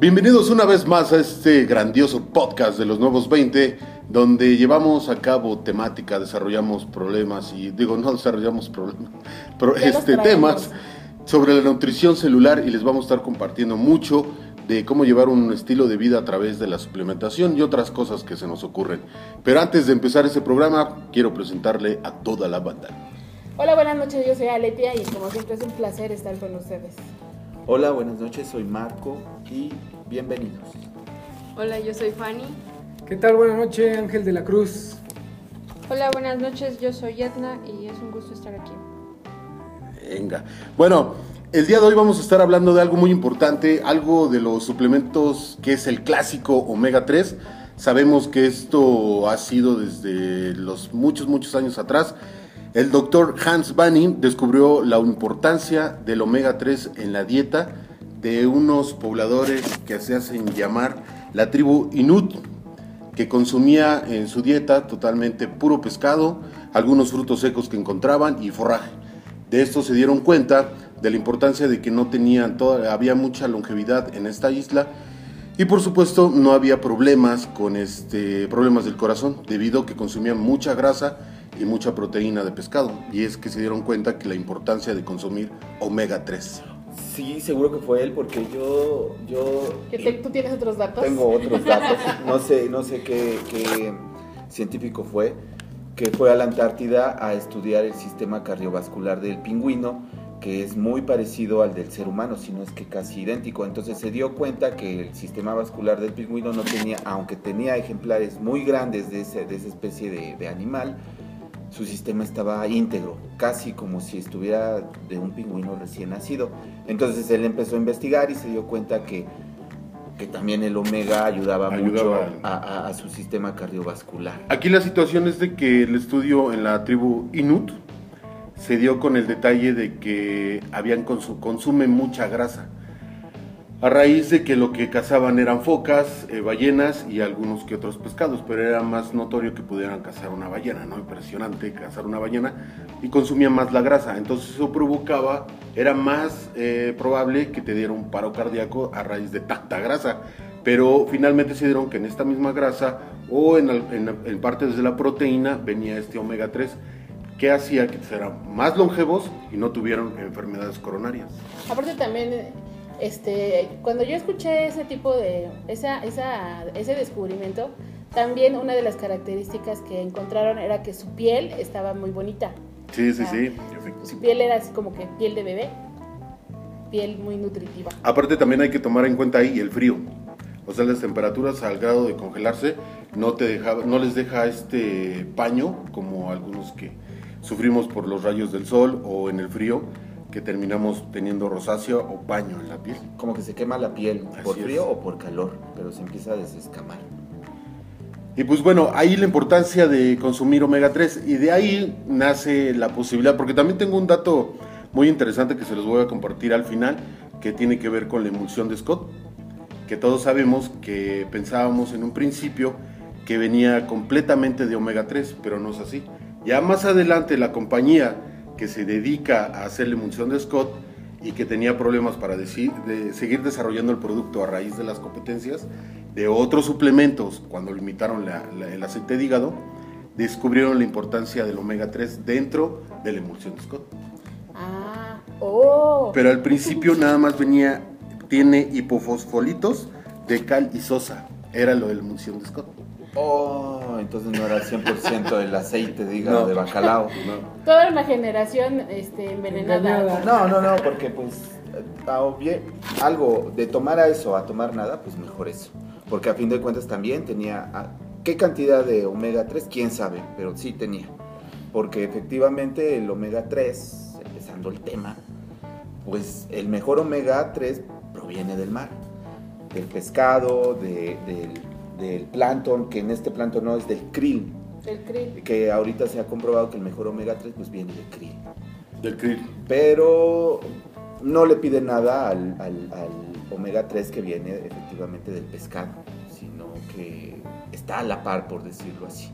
Bienvenidos una vez más a este grandioso podcast de los nuevos 20, donde llevamos a cabo temática, desarrollamos problemas y digo, no desarrollamos problemas, pero este temas sobre la nutrición celular y les vamos a estar compartiendo mucho de cómo llevar un estilo de vida a través de la suplementación y otras cosas que se nos ocurren. Pero antes de empezar este programa, quiero presentarle a toda la banda. Hola, buenas noches, yo soy Aletia y como siempre es un placer estar con ustedes. Hola, buenas noches, soy Marco y bienvenidos. Hola, yo soy Fanny. ¿Qué tal? Buenas noches, Ángel de la Cruz. Hola, buenas noches, yo soy Edna y es un gusto estar aquí. Venga. Bueno, el día de hoy vamos a estar hablando de algo muy importante, algo de los suplementos que es el clásico omega 3. Sabemos que esto ha sido desde los muchos, muchos años atrás. El doctor Hans Banning descubrió la importancia del omega 3 en la dieta de unos pobladores que se hacen llamar la tribu Inut, que consumía en su dieta totalmente puro pescado, algunos frutos secos que encontraban y forraje. De esto se dieron cuenta de la importancia de que no tenían toda, había mucha longevidad en esta isla y por supuesto no había problemas con este problemas del corazón debido a que consumían mucha grasa y mucha proteína de pescado y es que se dieron cuenta que la importancia de consumir omega 3. Sí, seguro que fue él porque yo, yo ¿Qué te- ¿Tú tienes otros datos? tengo otros datos. No sé, no sé qué, qué científico fue que fue a la Antártida a estudiar el sistema cardiovascular del pingüino, que es muy parecido al del ser humano, si no es que casi idéntico. Entonces se dio cuenta que el sistema vascular del pingüino no tenía, aunque tenía ejemplares muy grandes de, ese- de esa especie de, de animal, su sistema estaba íntegro, casi como si estuviera de un pingüino recién nacido. Entonces él empezó a investigar y se dio cuenta que, que también el omega ayudaba, Ayudaba. mucho a, a- a su sistema cardiovascular. Aquí la situación es de que el estudio en la tribu Inut se dio con el detalle de que habían consu- consumen mucha grasa. A raíz de que lo que cazaban eran focas, eh, ballenas y algunos que otros pescados, pero era más notorio que pudieran cazar una ballena, ¿no? Impresionante cazar una ballena y consumían más la grasa. Entonces eso provocaba, era más eh, probable que te diera un paro cardíaco a raíz de tanta grasa. Pero finalmente se dieron que en esta misma grasa o en, en- en partes de la proteína venía este omega 3 que hacía que fueran más longevos y no tuvieran enfermedades coronarias. Aparte también, este, cuando yo escuché ese tipo de, esa, esa, ese descubrimiento, también una de las características que encontraron era que su piel estaba muy bonita. Sí, sí, sí. Su piel era así como que piel de bebé, piel muy nutritiva. Aparte también hay que tomar en cuenta ahí el frío. O sea, las temperaturas al grado de congelarse no, te deja, no les deja este paño como algunos que sufrimos por los rayos del sol o en el frío que terminamos teniendo rosácea o paño en la piel. Como que se quema la piel por frío es. o por calor, pero se empieza a desescamar. Y pues bueno, ahí la importancia de consumir omega 3 y de ahí nace la posibilidad, porque también tengo un dato muy interesante que se los voy a compartir al final, que tiene que ver con la emulsión de Scott, que todos sabemos que pensábamos en un principio que venía completamente de omega 3, pero no es así. Ya más adelante la compañía que se dedica a hacer la emulsión de Scott y que tenía problemas para deci- de seguir desarrollando el producto a raíz de las competencias de otros suplementos, cuando limitaron la- la- el aceite de hígado, descubrieron la importancia del omega 3 dentro de la emulsión de Scott. Ah, oh. Pero al principio nada más venía, tiene hipofosfolitos de cal y sosa, era lo de la emulsión de Scott. Oh, entonces no era 100% el aceite de hígado No. de bacalao. Toda una generación este, envenenada. No, no, no, porque pues algo de tomar a eso a tomar nada, pues mejor eso. Porque a fin de cuentas también tenía ah, qué cantidad de omega 3, quién sabe, pero sí tenía. Porque efectivamente el omega 3, empezando el tema, pues el mejor omega 3 proviene del mar, del pescado, de- del, del plancton, que en este plancton no es del krill, El krill. que ahorita se ha comprobado que el mejor omega 3 pues viene del krill Del krill. pero no le pide nada al, al- al omega 3 que viene efectivamente del pescado, sino que está a la par, por decirlo así.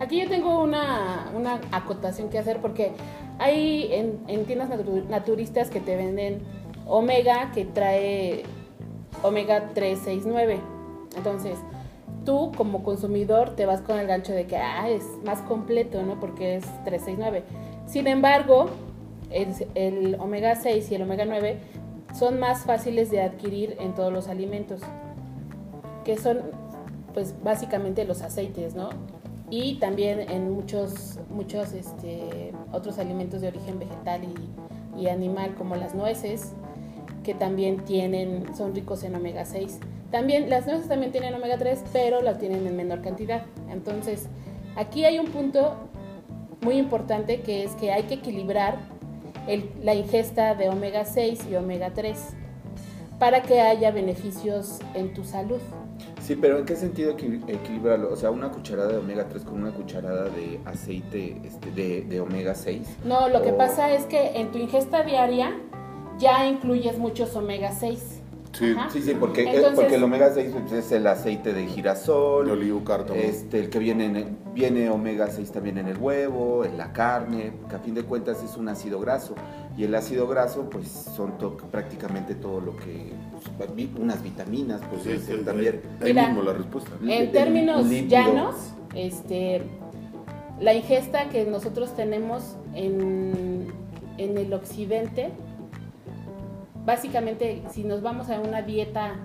Aquí yo tengo una, una acotación que hacer porque hay en, en tiendas natu- naturistas que te venden omega que trae omega 369. Entonces, tú como consumidor te vas con el gancho de que ah, es más completo, ¿no? Porque es 369. Sin embargo, el, omega 6 y el omega 9 son más fáciles de adquirir en todos los alimentos, que son pues básicamente los aceites, ¿no? Y también en muchos, muchos este, otros alimentos de origen vegetal y, y animal, como las nueces, que también tienen, son ricos en omega 6. También, las nueces también tienen omega 3, pero las tienen en menor cantidad. Entonces, aquí hay un punto muy importante que es que hay que equilibrar el- la ingesta de omega 6 y omega 3 para que haya beneficios en tu salud. Sí, pero ¿en qué sentido equil- equilibrarlo? O sea, una cucharada de omega 3 con una cucharada de aceite este, de, de omega 6. No, lo que pasa es que en tu ingesta diaria ya incluyes muchos omega 6. Sí. Sí, sí, porque, Entonces- porque el omega 6 pues, es el aceite de girasol. De olivo, cártamo. Este, el que viene, en el- viene omega 6 también en el huevo, en la carne, que a fin de cuentas es un ácido graso. Y el ácido graso, pues son to- prácticamente todo lo que. pues, vi- unas vitaminas, pues Sí, sí, ahí- también. ahí Mira. mismo la respuesta. En el términos lípido. llanos, este, la ingesta que nosotros tenemos en, en el occidente, básicamente si nos vamos a una dieta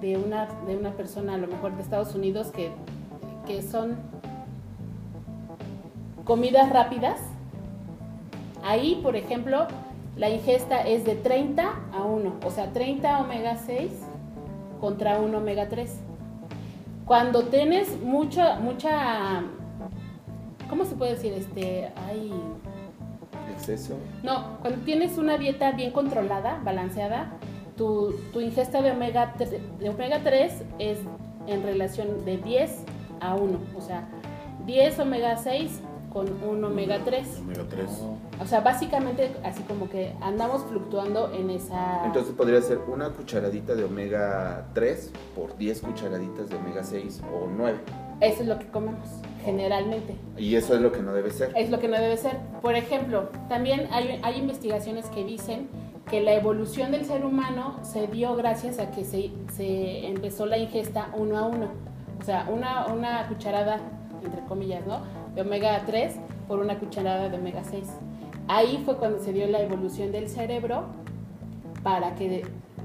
de una, de una persona a lo mejor de Estados Unidos que, que son comidas rápidas, ahí por ejemplo la ingesta es de 30 a 1, o sea 30 omega 6 contra 1 omega 3. Cuando tienes mucha, mucha, ¿cómo se puede decir? Este, hay, Exceso. no, cuando tienes una dieta bien controlada, balanceada, tu, tu ingesta de omega, tre- de omega 3 es en relación de 10 a 1, o sea, 10 omega 6 con 1 omega 3. Omega 3. O sea, básicamente así como que andamos fluctuando en esa... Entonces podría ser una cucharadita de omega 3 por 10 cucharaditas de omega 6 o 9. Eso es lo que comemos, generalmente. Y eso es lo que no debe ser. Es lo que no debe ser. Por ejemplo, también hay, hay investigaciones que dicen que la evolución del ser humano se dio gracias a que se, se empezó la ingesta uno a uno. O sea, una, una cucharada, entre comillas, ¿no? De omega 3 por una cucharada de omega 6. Ahí fue cuando se dio la evolución del cerebro para que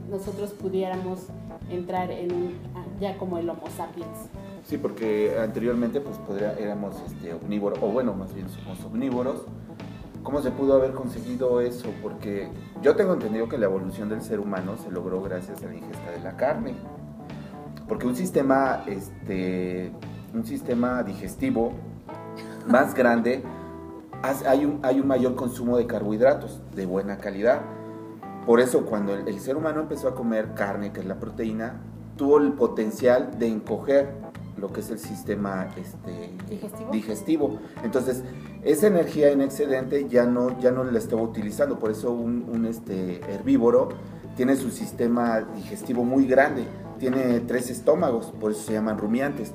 nosotros pudiéramos entrar en ya como el Homo sapiens. Sí, porque anteriormente pues podría, éramos este, omnívoros, o bueno, más bien somos omnívoros. ¿Cómo se pudo haber conseguido eso? Porque yo tengo entendido que la evolución del ser humano se logró gracias a la ingesta de la carne. Porque un sistema, este, un sistema digestivo más grande, hay un, hay un mayor consumo de carbohidratos de buena calidad. Por eso cuando el, el ser humano empezó a comer carne, que es la proteína, tuvo el potencial de encoger lo que es el sistema este, ¿Digestivo? digestivo. Entonces, esa energía en excedente ya no, ya no la estaba utilizando. Por eso un, un, este, herbívoro tiene su sistema digestivo muy grande. Tiene tres estómagos, por eso se llaman rumiantes.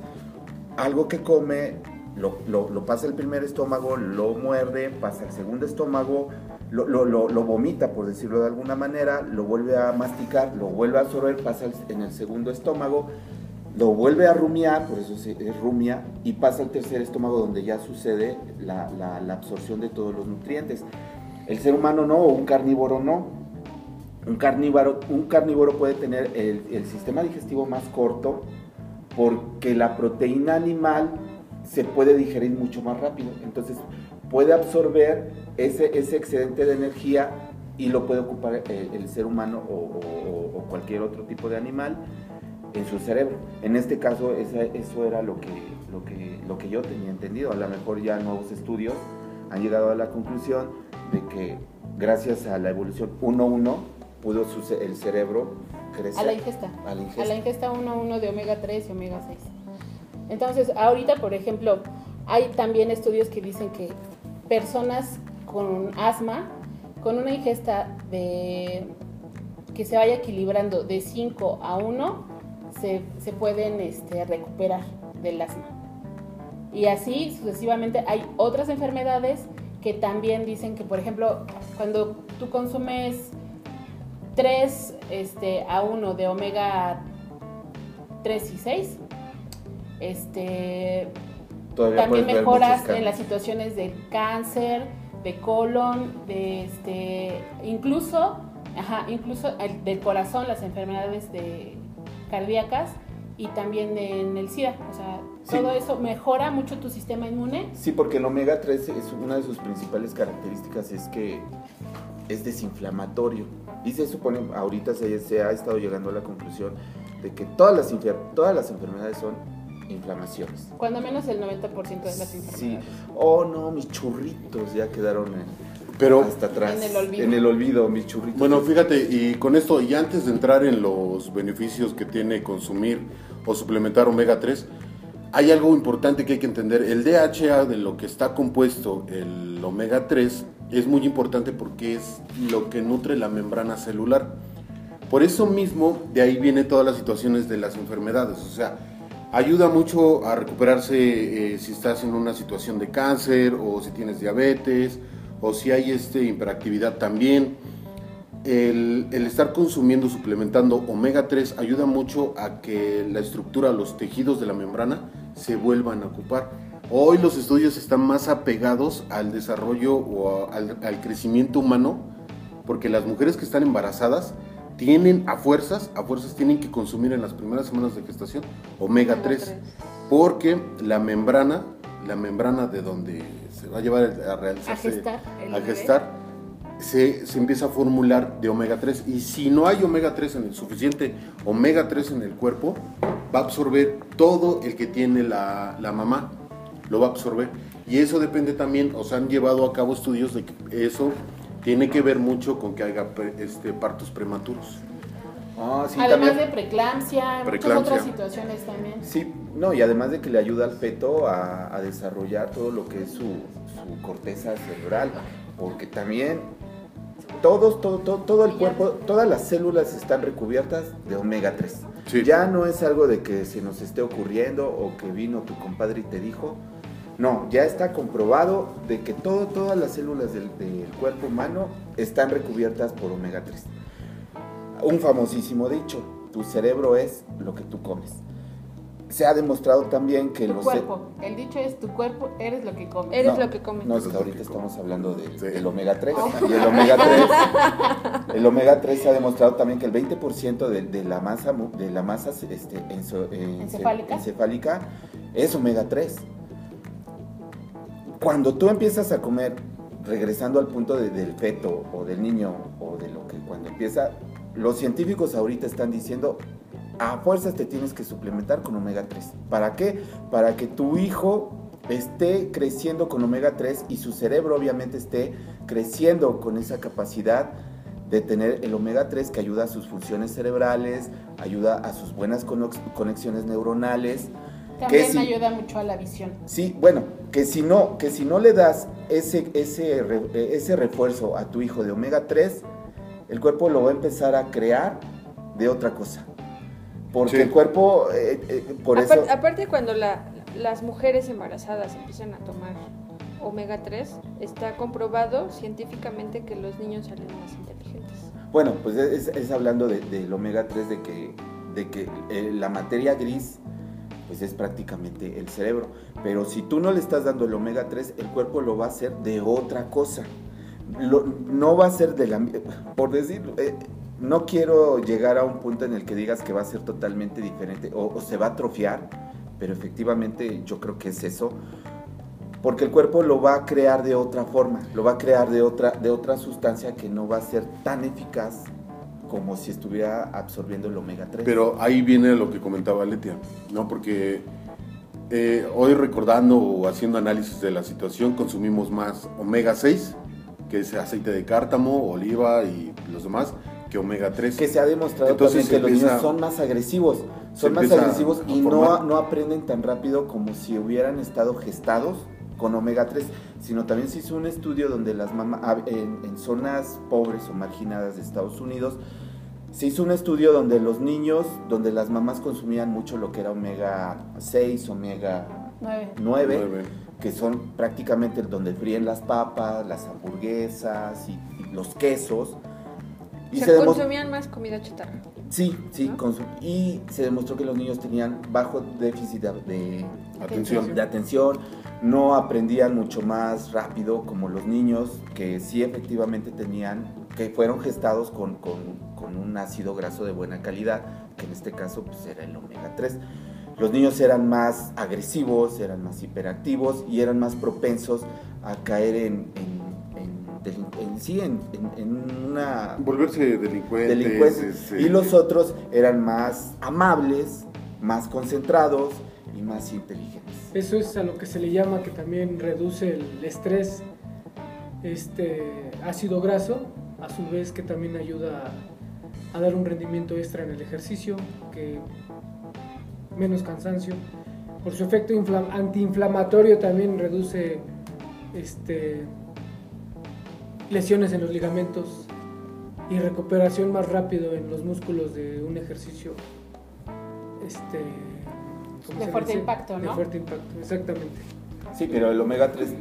Algo que come, lo, lo- lo pasa el primer estómago, lo muerde, pasa al segundo estómago, lo, lo- vomita, por decirlo de alguna manera, lo vuelve a masticar, lo vuelve a absorber, pasa en el segundo estómago, lo vuelve a rumiar, por eso es rumia, y pasa al tercer estómago donde ya sucede la, absorción de todos los nutrientes. El ser humano no, o un carnívoro no. Un carnívoro, un carnívoro puede tener el, sistema digestivo más corto porque la proteína animal se puede digerir mucho más rápido. Entonces puede absorber ese, excedente de energía y lo puede ocupar el, ser humano o cualquier otro tipo de animal en su cerebro. En este caso, esa- eso era lo que, lo, que, lo que yo tenía entendido. A lo mejor ya nuevos estudios han llegado a la conclusión de que gracias a la evolución 1-1 pudo su el cerebro crecer. A la ingesta. A la ingesta. A la ingesta 1-1 de omega 3 y omega 6. Entonces, ahorita, por ejemplo, hay también estudios que dicen que personas con asma, con una ingesta de que se vaya equilibrando de 5 a 1, se, se pueden este, recuperar del asma. Y así sucesivamente hay otras enfermedades que también dicen que, por ejemplo, cuando tú consumes 3 este, a 1 de omega 3 y 6. Este, Todavía también mejoras en las situaciones de cáncer, de colon, de este, incluso, ajá, incluso el- del corazón, las enfermedades de cardíacas y también en el SIDA. O sea, Sí. todo eso mejora mucho tu sistema inmune. Sí, porque el omega 3 es una de sus principales características es que es desinflamatorio. Y se supone, ahorita se, se ha estado llegando a la conclusión de que todas las, todas las enfermedades son inflamaciones. Cuando menos el 90% de las Sí. enfermedades. Oh, no, mis churritos ya quedaron en- Pero, hasta atrás. En el olvido. En el olvido, mis churritos. bueno, fíjate, y con esto, y antes de entrar en los beneficios que tiene consumir o suplementar omega 3, hay algo importante que hay que entender. El DHA de lo que está compuesto el omega 3 es muy importante porque es lo que nutre la membrana celular. Por eso mismo, de ahí vienen todas las situaciones de las enfermedades. O sea, ayuda mucho a recuperarse eh, si estás en una situación de cáncer o si tienes diabetes o si hay este, hiperactividad también. El, el estar consumiendo, suplementando omega 3 ayuda mucho a que la estructura, los tejidos de la membrana se vuelvan a ocupar. Hoy los estudios están más apegados al desarrollo o a- al, al crecimiento humano, porque las mujeres que están embarazadas tienen a fuerzas, a fuerzas tienen que consumir en las primeras semanas de gestación omega Omega 3, 3. porque la membrana, la membrana de donde se va a llevar a realizarse, A gestar a gestar, se, se empieza a formular de omega 3 y si no hay omega 3 en el suficiente omega 3 en el cuerpo va a absorber todo el que tiene la, la mamá lo va a absorber. Y eso depende también o se han llevado a cabo estudios de que eso tiene que ver mucho con que haya este, partos prematuros Ah, sí, Además también. de preeclampsia, Preeclampsia. muchas otras situaciones también. Sí, no, y además de que le ayuda al feto a, a desarrollar todo lo que es su, su corteza cerebral, porque también todos, todo, todo, todo el cuerpo, todas las células están recubiertas de omega 3. Sí. Ya no es algo de que se nos esté ocurriendo o que vino tu compadre y te dijo. No, ya está comprobado de que todo, todas las células del, del cuerpo humano están recubiertas por omega 3. Un famosísimo dicho, tu cerebro es lo que tú comes. Se ha demostrado también que Tu los... cuerpo. El dicho es tu cuerpo, eres lo que comes. Eres No, lo que comes. No, es que ahorita estamos hablando de- Sí. del omega 3. Oh. Y el omega 3, el omega 3 se ha demostrado también que el 20% de, de la masa, de la masa este, enzo- eh, Encefálica. encefálica es omega 3. Cuando tú empiezas a comer, regresando al punto de- del feto o del niño o de lo que cuando empieza, los científicos ahorita están diciendo, a fuerzas te tienes que suplementar con omega 3. ¿Para qué? Para que tu hijo esté creciendo con omega 3 y su cerebro obviamente esté creciendo con esa capacidad de tener el omega 3 que ayuda a sus funciones cerebrales, ayuda a sus buenas conex- conexiones neuronales. También que si- ayuda mucho a la visión. Sí, bueno, que si no, que si no le das ese, ese, eh, ese refuerzo a tu hijo de omega 3, el cuerpo lo va a empezar a crear de otra cosa. Porque Sí. el cuerpo, eh, eh, por Apar- eso... Aparte, cuando la- las mujeres embarazadas empiezan a tomar omega 3, está comprobado científicamente que los niños salen más inteligentes. Bueno, pues es, es hablando de- del omega 3, de que, de que eh, la materia gris pues es prácticamente el cerebro. Pero si tú no le estás dando el omega 3, el cuerpo lo va a hacer de otra cosa. No va a ser de la... Por decirlo, eh, no quiero llegar a un punto en el que digas que va a ser totalmente diferente o, o se va a atrofiar, pero efectivamente yo creo que es eso. Porque el cuerpo lo va a crear de otra forma, lo va a crear de otra, de otra sustancia que no va a ser tan eficaz como si estuviera absorbiendo el omega 3. Pero ahí viene lo que comentaba Letia, ¿no? Porque eh, hoy recordando o haciendo análisis de la situación, consumimos más omega 6, que es aceite de cártamo, oliva y los demás, que omega 3. que se ha demostrado Entonces también que los empieza- niños son más agresivos, son más agresivos y no, no aprenden tan rápido como si hubieran estado gestados con omega 3, sino también se hizo un estudio donde las mamás, en, en zonas pobres o marginadas de Estados Unidos, se hizo un estudio donde los niños, donde las mamás consumían mucho lo que era omega 6, omega Nueve. 9, Nueve. Que son prácticamente donde fríen las papas, las hamburguesas y, y los quesos. Y se, se consumían más comida chatarra. Sí, sí, ¿No? y se demostró que los niños tenían bajo déficit de, de- Atención. de atención, no aprendían mucho más rápido como los niños que sí efectivamente tenían, que fueron gestados con, con- con un ácido graso de buena calidad, que en este caso pues era el omega 3. Los niños eran más agresivos, eran más hiperactivos y eran más propensos a caer en, en- en delin- en- sí, en- en- en una Volverse delincuentes. delincuentes. este, Y los otros eran más amables, más concentrados y más inteligentes. Eso es a lo que se le llama que también reduce el estrés, este ácido graso, a su vez que también ayuda a, a dar un rendimiento extra en el ejercicio, que menos cansancio. Por su efecto infla- antiinflamatorio también reduce este, lesiones en los ligamentos y recuperación más rápido en los músculos de un ejercicio este, ¿cómo De fuerte dice? impacto, De ¿no? fuerte impacto, exactamente. Sí, pero el omega 3,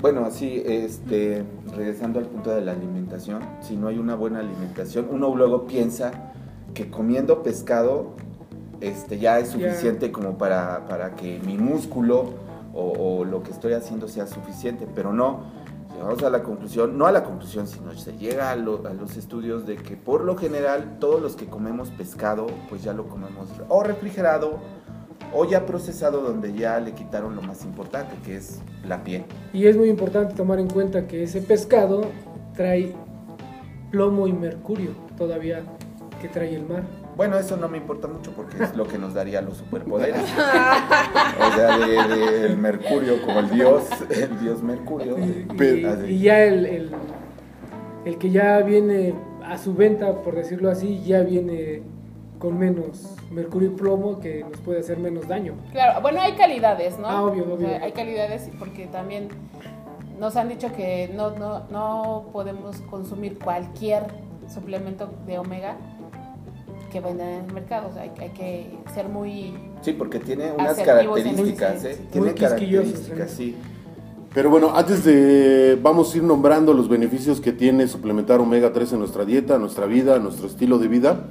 bueno, sí, este, regresando al punto de la alimentación, si no hay una buena alimentación, uno luego piensa que comiendo pescado este, ya es suficiente como para, para que mi músculo o, o lo que estoy haciendo sea suficiente, pero no. Llegamos a la conclusión, no a la conclusión, sino se llega a, lo- a los estudios de que por lo general todos los que comemos pescado, pues ya lo comemos o refrigerado o ya procesado donde ya le quitaron lo más importante, que es la piel. Y es muy importante tomar en cuenta que ese pescado trae plomo y mercurio todavía que trae el mar. Bueno, eso no me importa mucho porque es lo que nos daría los superpoderes. o sea, de- del Mercurio, como el dios, el dios Mercurio. Y, Pero- y- y ya el, el- el que ya viene a su venta, por decirlo así, ya viene con menos mercurio y plomo que nos puede hacer menos daño. Claro, bueno, hay calidades, ¿no? Ah, obvio, O obvio. sea, hay calidades porque también nos han dicho que no, no, no podemos consumir cualquier suplemento de omega que venden en el mercado. O sea, hay, hay que ser muy... Sí, porque tiene unas características, ¿eh? Tiene características, ¿eh? sí. Pero bueno, antes de vamos a ir nombrando los beneficios que tiene suplementar omega 3 en nuestra dieta, nuestra vida, nuestro estilo de vida.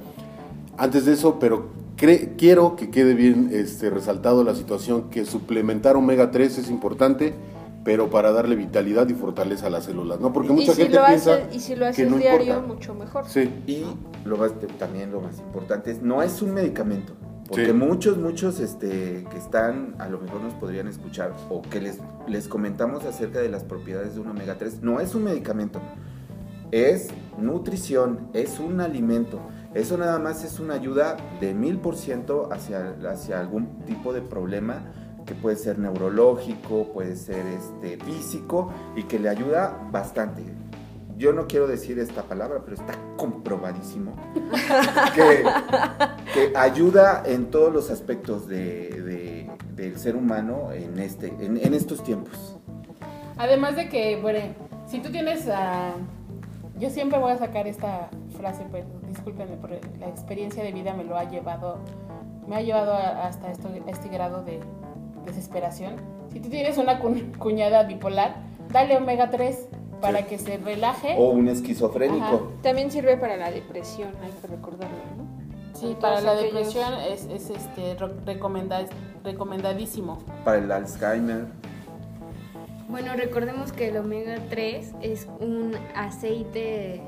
Antes de eso, pero cre- quiero que quede bien este, resaltado la situación que suplementar omega 3 es importante, pero para darle vitalidad y fortaleza a las células, ¿no? Porque y, mucha si gente lo piensa haces, y si lo que haces no diario, importa. mucho mejor. Sí, Y lo más, también lo más importante es, no es un medicamento. Porque Sí. muchos, muchos este, que están, a lo mejor nos podrían escuchar, o que les, les comentamos acerca de las propiedades de un omega 3, no es un medicamento, es nutrición, es un alimento. Eso nada más es una ayuda de mil por ciento hacia, hacia algún tipo de problema que puede ser neurológico, puede ser este, físico y que le ayuda bastante. Yo no quiero decir esta palabra, pero está comprobadísimo que, que ayuda en todos los aspectos de- de- del ser humano en, este, en, en estos tiempos. Además de que, bueno, si tú tienes a... Yo siempre voy a sacar esta frase, pero discúlpenme, pero la experiencia de vida me lo ha llevado, me ha llevado hasta esto, este grado de desesperación. Si tú tienes una cu- cuñada bipolar, dale omega 3 para Sí. que se relaje. O un esquizofrénico. Ajá. También sirve para la depresión, hay que recordarlo, ¿no? Sí, para la aquellos- depresión es, es, este, recomenda- recomendadísimo. Para el Alzheimer. Bueno, recordemos que el omega 3 es un aceite,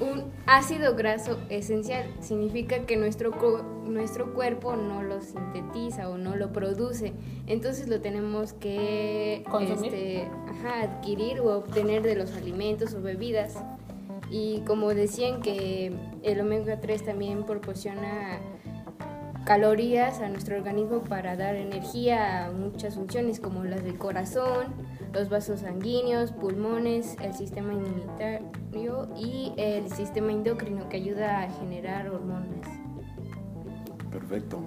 un ácido graso esencial. Significa que nuestro, nuestro cuerpo no lo sintetiza o no lo produce. Entonces lo tenemos que este, ajá, adquirir o obtener de los alimentos o bebidas. Y como decían que el omega 3 también proporciona calorías a nuestro organismo para dar energía a muchas funciones como las del corazón, los vasos sanguíneos, pulmones, el sistema inmunitario y el sistema endocrino que ayuda a generar hormonas. perfecto.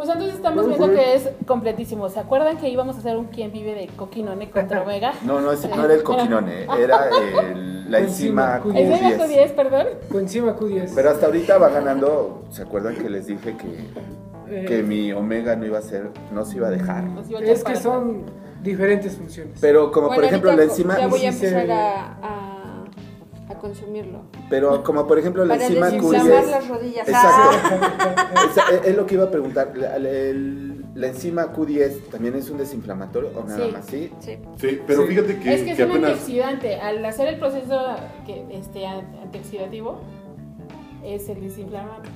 Pues entonces estamos viendo que es completísimo. ¿Se acuerdan que íbamos a hacer un quién vive de coquinone contra omega? No, no, ese no era el coquinone, era el- la enzima Enzima ¿Es de Q10. 10, perdón? Coenzima Q10. Pero hasta ahorita va ganando. ¿Se acuerdan que les dije que, Eh, que mi omega no iba a ser, no se iba a dejar? Iba a es que son diferentes funciones. Pero como por ejemplo la enzima. Ya voy a empezar a consumirlo. Pero como por ejemplo la Para enzima desinflamar Q10. las rodillas. Exacto. Esa- es, es lo que iba a preguntar. La, la- el- la enzima Q10 también es un desinflamatorio o nada Sí. más, ¿sí? Sí. Sí, pero Sí. fíjate que, es que es que un apenas... antioxidante. Al hacer el proceso que, este, an- antioxidativo, es el desinflamante.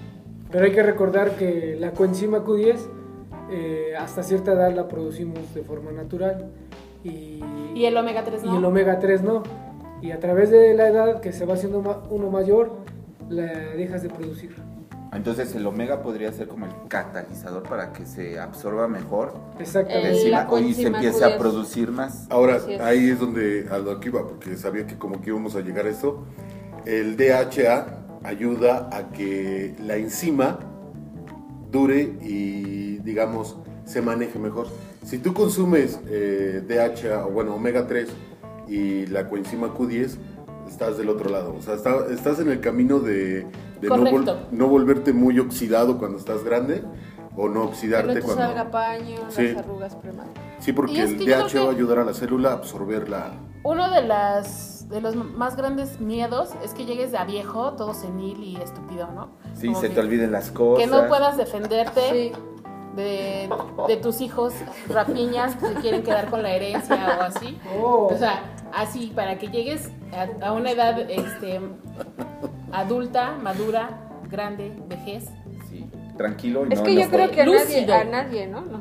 Pero hay que recordar que la coenzima Q10 eh, hasta cierta edad la producimos de forma natural y, Y el omega 3 y no. el omega 3 no. Y a través de la edad que se va haciendo uno mayor, la dejas de producir. Entonces el omega podría ser como el catalizador para que se absorba mejor Exactamente. O y se empiece a Q10. producir más. Ahora, es. ahí es donde a lo que iba, porque sabía que como que íbamos a llegar a eso. El DHA ayuda a que la enzima dure y, digamos, se maneje mejor. Si tú consumes eh, DHA, o bueno, omega 3 y la coenzima Q10, estás del otro lado. O sea, está- estás en el camino de, de no, vol- Correcto. no volverte muy oxidado cuando estás grande o no oxidarte te cuando... salga paño, Sí. las arrugas prematuras. Sí, porque el DHA va a ayudar a la célula a absorber la... Uno de, las, de los más grandes miedos es que llegues a viejo, todo senil y estúpido, ¿no? Sí, Como se que- te olviden las cosas. Que no puedas defenderte Sí. de, de tus hijos rapiñas que se quieren quedar con la herencia o así. Oh. O sea, así, para que llegues a, a una edad este, adulta, madura, grande, vejez. Sí, tranquilo y Es no que yo creo que a nadie, a nadie, ¿no? No,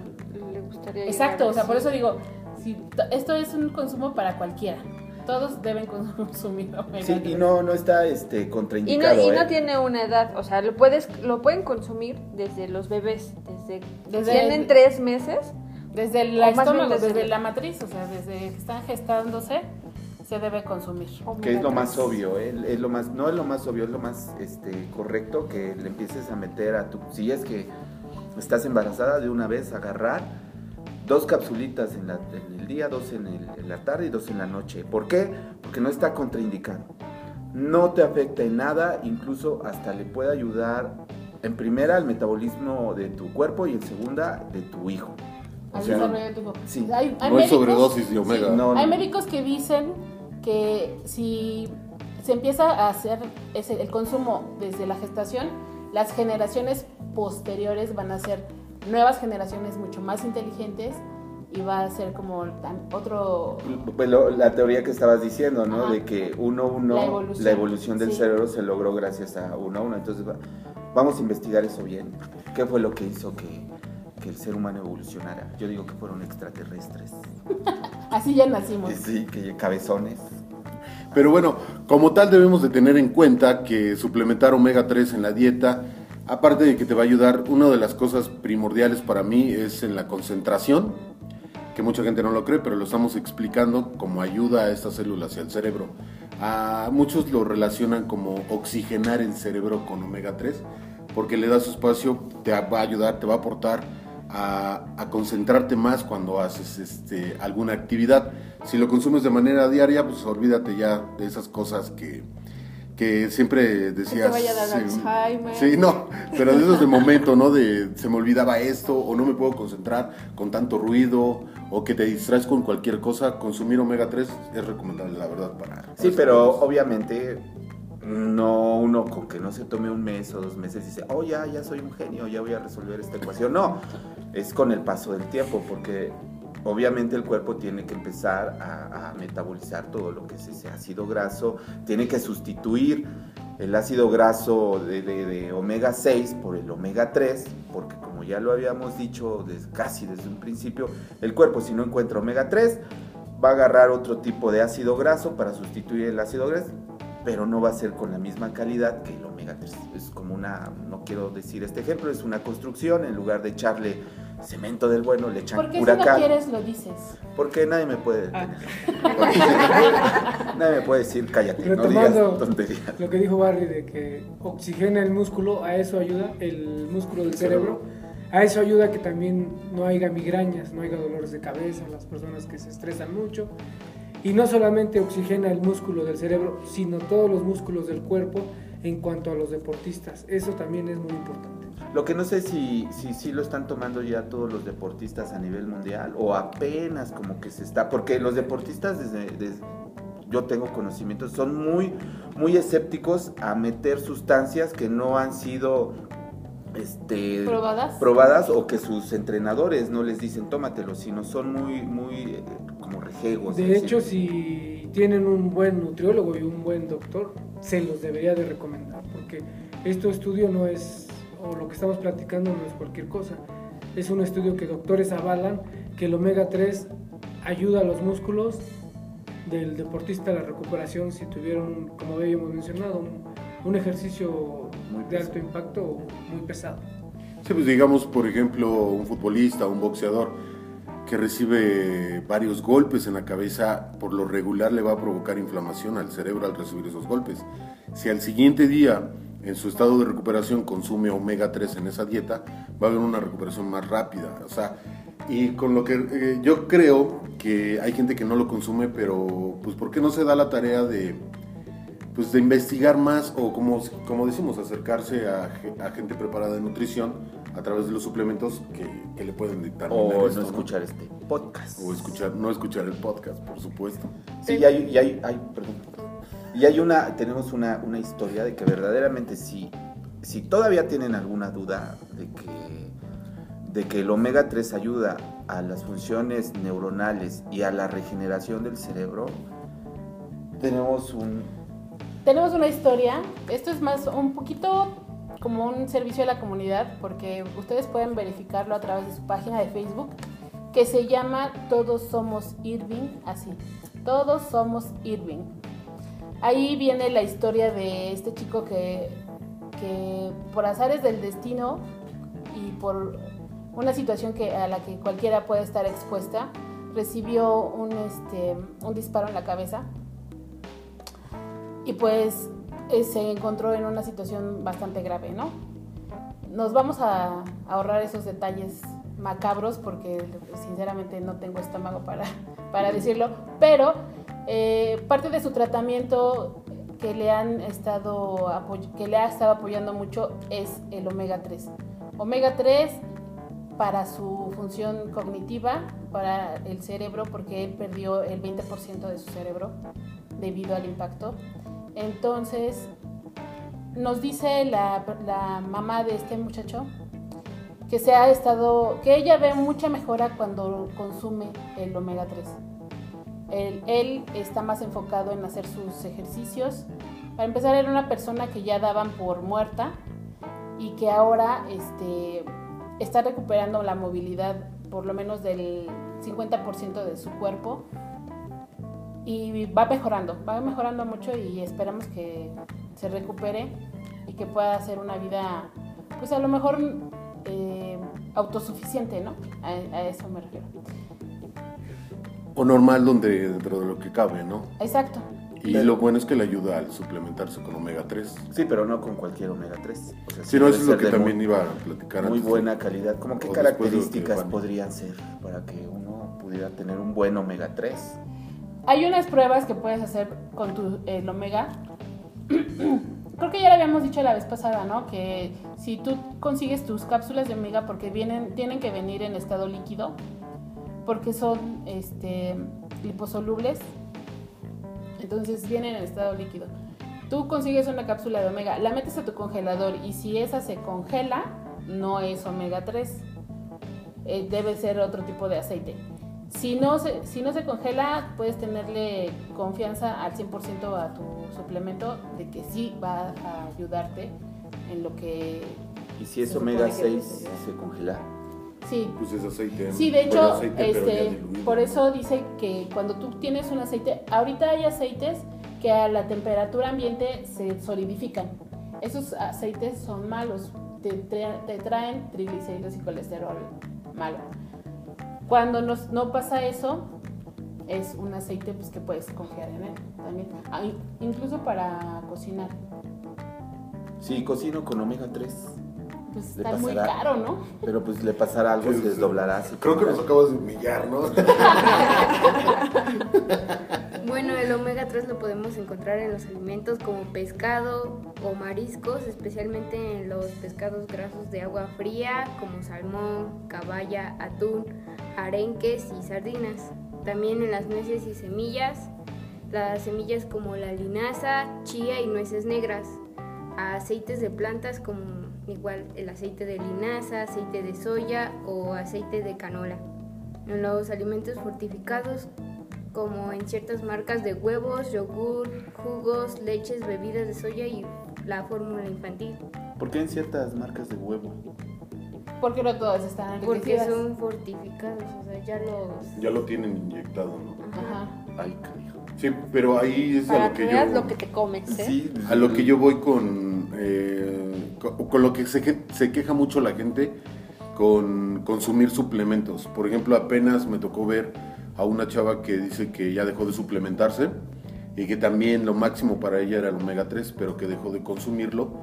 le gustaría Exacto, o sea, por eso digo, si esto es un consumo para cualquiera. Todos deben consumir omega Sí, y 3. no, no está este, Y no, contraindicado. y ¿eh? no tiene una edad, o sea, lo puedes, lo pueden consumir desde los bebés, desde, Desde- tienen tres meses, Desde el O más bien estómago, desde desde el- la matriz, o sea, desde que están gestándose, se debe consumir. Que es lo más obvio, ¿eh? es lo más, no es lo más obvio, es lo más este, correcto que le empieces a meter a tu, si es que estás embarazada de una vez, agarrar dos capsulitas en el día, dos en, el- en la tarde y dos en la noche. ¿Por qué? Porque no está contraindicado. No te afecta en nada, incluso hasta le puede ayudar en primera al metabolismo de tu cuerpo y en segunda de tu hijo. O Al sea, desarrollo de tu sí. Hay, hay No hay médicos- sobredosis de omega. sí, No, hay médicos que dicen que si se empieza a hacer ese- el consumo desde la gestación, las generaciones posteriores van a ser nuevas generaciones mucho más inteligentes y va a ser como tan- otro... Pues lo- la teoría que estabas diciendo, ¿no? Ajá. De que uno uno La la evolución. del Sí. cerebro se logró gracias a uno a uno. Entonces va- vamos a investigar eso bien. ¿Qué fue lo que hizo que, que el ser humano evolucionara? Yo digo que fueron extraterrestres. Así ya nacimos. Sí, que cabezones. Pero bueno, como tal debemos de tener en cuenta que suplementar omega 3 en la dieta, aparte de que te va a ayudar, una de las cosas primordiales para mí es en la concentración, que mucha gente no lo cree, pero lo estamos explicando como ayuda a estas células y al cerebro. A muchos lo relacionan como oxigenar el cerebro con omega 3, porque le da su espacio, te va a ayudar, te va a aportar a, a concentrarte más cuando haces este, alguna actividad. Si lo consumes de manera diaria, pues olvídate ya de esas cosas que, que siempre decías. vaya a dar sí, Alzheimer. Sí, no, pero de esos de momento, ¿no? De se me olvidaba esto, o no me puedo concentrar con tanto ruido, o que te distraes con cualquier cosa, consumir omega 3 es recomendable, la verdad, para... Sí, para pero obviamente no uno con que no se tome un mes o dos meses dice, oh ya, ya soy un genio, ya voy a resolver esta ecuación. No, es con el paso del tiempo, porque obviamente el cuerpo tiene que empezar a, metabolizar todo lo que es ese ácido graso, tiene que sustituir el ácido graso de, omega 6 por el omega 3, porque como ya lo habíamos dicho des- casi desde un principio, el cuerpo si no encuentra omega 3 va a agarrar otro tipo de ácido graso para sustituir el ácido graso, pero no va a ser con la misma calidad que el omega 3. Es como una, no quiero decir este ejemplo, es una construcción, en lugar de echarle cemento del bueno, le echan Porque si no huracán. quieres, lo dices. Porque nadie me puede Ah. detener. nadie me puede decir cállate, no digas Retomando tonterías. lo que dijo Barry de que oxigena el músculo, a eso ayuda, el músculo del cerebro, a eso ayuda que también no haya migrañas, no haya dolores de cabeza, las personas que se estresan mucho. Y no solamente oxigena el músculo del cerebro, sino todos los músculos del cuerpo en cuanto a los deportistas. Eso también es muy importante. Lo que no sé si, si, lo están tomando ya todos los deportistas a nivel mundial o apenas como que se está, porque los deportistas desde, desde- yo tengo conocimientos, son muy, muy escépticos a meter sustancias que no han sido este, ¿Probadas? probadas o que sus entrenadores no les dicen tómatelo, sino son muy, muy eh, como rejegos. De hecho, si tienen un buen nutriólogo y un buen doctor, se los debería de recomendar, porque este estudio no es, o lo que estamos platicando no es cualquier cosa, es un estudio que doctores avalan que el omega 3 ayuda a los músculos del deportista a la recuperación si tuvieron, como habíamos mencionado, un, un ejercicio Muy de alto impacto muy pesado. Sí, pues digamos, por ejemplo, un futbolista, un boxeador que recibe varios golpes en la cabeza, por lo regular le va a provocar inflamación al cerebro al recibir esos golpes. Si al siguiente día, en su estado de recuperación, consume omega 3 en esa dieta, va a haber una recuperación más rápida. O sea, y con lo que eh, yo creo que hay gente que no lo consume, pero pues ¿por qué no se da la tarea de pues de investigar más o como, como decimos, acercarse a, ge- a gente preparada de nutrición a través de los suplementos que, que le pueden dictar. O no escuchar este podcast. O escuchar, no escuchar el podcast, por supuesto. Sí, y hay, y hay, hay- perdón. Y hay una, tenemos una, una historia de que verdaderamente si, si todavía tienen alguna duda de que, de que el omega 3 ayuda a las funciones neuronales y a la regeneración del cerebro, tenemos un... Tenemos una historia, esto es más un poquito como un servicio a la comunidad, porque ustedes pueden verificarlo a través de su página de Facebook, que se llama Todos Somos Irving, así, Todos Somos Irving. Ahí viene la historia de este chico que, que por azares del destino y por una situación que, a la que cualquiera puede estar expuesta, recibió un, este, un disparo en la cabeza y pues eh, se encontró en una situación bastante grave, ¿no? Nos vamos a ahorrar esos detalles macabros porque sinceramente no tengo estómago para, para decirlo, pero eh, parte de su tratamiento que le han estado que le ha estado apoyando mucho es el omega 3. Omega 3 para su función cognitiva, para el cerebro, porque él perdió el 20% de su cerebro debido al impacto. Entonces, nos dice la, la mamá de este muchacho que se ha estado, que ella ve mucha mejora cuando consume el omega 3. Él, él está más enfocado en hacer sus ejercicios. Para empezar, era una persona que ya daban por muerta y que ahora este, está recuperando la movilidad por lo menos del 50% de su cuerpo y va mejorando, va mejorando mucho y esperamos que se recupere y que pueda hacer una vida, pues a lo mejor eh, autosuficiente, ¿no? A, a eso me refiero. O normal donde dentro de lo que cabe, ¿no? Exacto. Y lo bueno es que le ayuda al suplementarse con omega 3. Sí, pero no con cualquier omega 3. O sea, sí no, eso es lo que también muy, iba a platicar muy antes. buena calidad. ¿Cómo qué de características podrían ser para que uno pudiera tener un buen omega 3? Hay unas pruebas que puedes hacer con tu el omega. Creo que ya lo habíamos dicho la vez pasada, ¿no? Que si tú consigues tus cápsulas de omega porque vienen tienen que venir en estado líquido porque son este liposolubles. Entonces vienen en estado líquido. Tú consigues una cápsula de omega, la metes a tu congelador y si esa se congela, no es omega 3. Eh, debe ser otro tipo de aceite. Si no, se, si no se congela, puedes tenerle confianza al 100% a tu suplemento de que sí va a ayudarte en lo que... Y si es omega supone que 6, debe se congela. Sí, Pues es aceite. Sí, de hecho, aceite, este, por eso dice que cuando tú tienes un aceite, ahorita hay aceites que a la temperatura ambiente se solidifican. Esos aceites son malos, te, te traen triglicéridos y colesterol malo. Cuando nos- no pasa eso, es un aceite pues, que puedes confiar en él también, Ah, in- incluso para cocinar. Si cocino con omega 3, Pues está muy caro, ¿no? pero pues le pasará algo, Sí, se sí. desdoblará. Creo que nos acabas de humillar, ¿no? Bueno, el omega 3 lo podemos encontrar en los alimentos como pescado o mariscos, especialmente en los pescados grasos de agua fría como salmón, caballa, atún, arenques y sardinas. También en las nueces y semillas, las semillas como la linaza, chía y nueces negras, aceites de plantas como igual el aceite de linaza, aceite de soya o aceite de canola. En los alimentos fortificados como en ciertas marcas de huevos, yogur, jugos, leches, bebidas de soya y la fórmula infantil. ¿Por qué en ciertas marcas de huevo? Porque no todas están Porque son fortificados, o sea, ya los... Ya lo tienen inyectado, ¿no? Ajá. Ay, canijo. Sí, pero ahí es a lo que que veas yo... lo que te comes, ¿eh? Sí, A lo que yo voy con, eh, con, con lo que se, que- se queja mucho la gente con consumir suplementos. Por ejemplo, apenas me tocó ver a una chava que dice que ya dejó de suplementarse y que también lo máximo para ella era el omega 3, pero que dejó de consumirlo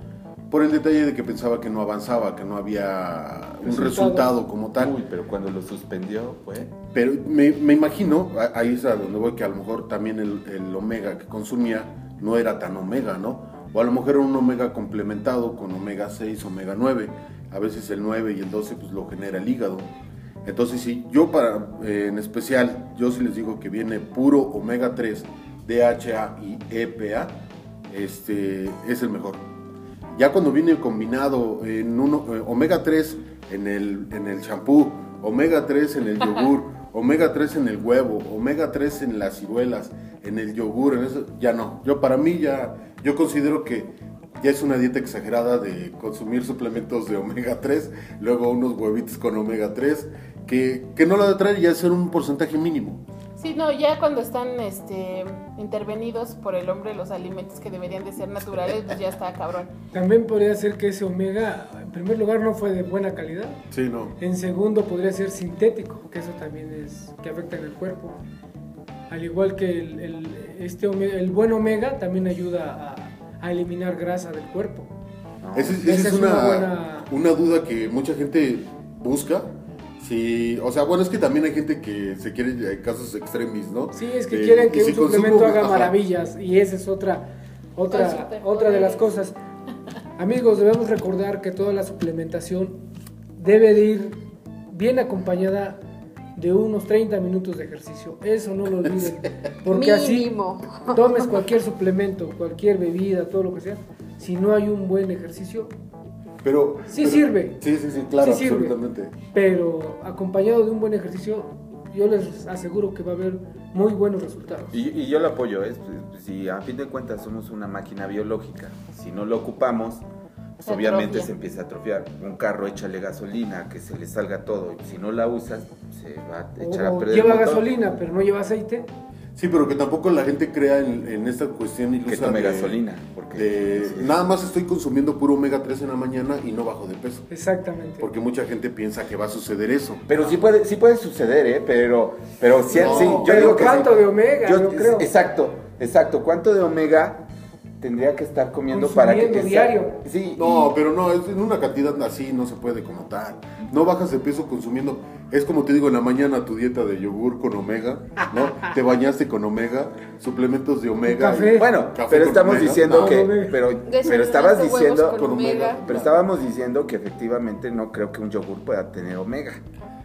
por el detalle de que pensaba que no avanzaba, que no había un Resultado. resultado como tal. Uy, pero cuando lo suspendió fue... Pero me, me imagino, ahí es a donde voy, que a lo mejor también el, el omega que consumía no era tan omega, ¿no? O a lo mejor era un omega complementado con omega 6, omega 9. A veces el 9 y el 12 pues lo genera el hígado. Entonces sí, yo para, eh, en especial, yo sí les digo que viene puro omega 3, DHA y EPA, este, es el mejor. Ya cuando viene combinado en uno, eh, omega 3 en el, en el champú, omega 3 en el yogur, omega 3 en el huevo, omega 3 en las ciruelas, en el yogur, en eso, ya no. Yo para mí ya, yo considero que ya es una dieta exagerada de consumir suplementos de omega 3, luego unos huevitos con omega 3, que, que no lo de traer ya es ser un porcentaje mínimo. Sí, no, ya cuando están este, intervenidos por el hombre los alimentos que deberían de ser naturales, pues ya está cabrón. También podría ser que ese omega, en primer lugar, no fue de buena calidad. Sí, no. En segundo, podría ser sintético, que eso también es que afecta en el cuerpo. Al igual que el, el- este omega- el buen omega también ayuda a, a eliminar grasa del cuerpo. No. Esa es, Esa es una una, buena- una duda que mucha gente busca. Sí, o sea, bueno, es que también hay gente que se quiere casos extremis, ¿no? Sí, es que Eh, quieren que y si un suplemento consumo- haga ajá. maravillas y esa es otra, otra, otra de las cosas. Amigos, debemos recordar que toda la suplementación debe de ir bien acompañada de unos 30 minutos de ejercicio. Eso no lo olviden. Porque así tomes cualquier suplemento, cualquier bebida, todo lo que sea, si no hay un buen ejercicio, Pero, Sí pero- sirve. Sí, sí, sí, claro, Sí sirve. absolutamente. pero acompañado de un buen ejercicio, yo les aseguro que va a haber muy buenos resultados. Y, y yo lo apoyo, ¿eh? Si a fin de cuentas somos una máquina biológica, si no lo ocupamos, pues Se obviamente atrofia. se empieza a atrofiar. Un carro échale gasolina, que se le salga todo, y si no la usas, se va a echar a perder. lleva el motor. gasolina, pero no lleva aceite. Sí, pero que tampoco la gente crea en, en esta cuestión Que ilusa tome de- gasolina, porque de sí. nada más estoy consumiendo puro omega 3 en la mañana y no bajo de peso. Exactamente. Porque mucha gente piensa que va a suceder eso. Pero sí puede, sí puede suceder, ¿eh? Pero, pero sí, No, sí, yo pero digo que ¿cuánto sí. de omega? Yo creo. Exacto, exacto. ¿Cuánto de omega tendría que estar comiendo para que te diario. Sí, No, y- pero no, es en una cantidad así no se puede como tal. No bajas de peso consumiendo. Es como te digo en la mañana tu dieta de yogur con omega, ¿no? Te bañaste con omega, suplementos de omega. Café. y- Bueno, Café pero estamos omega. diciendo No, que, pero, pero estabas diciendo, con omega. pero estábamos diciendo que efectivamente no creo que un yogur pueda tener omega.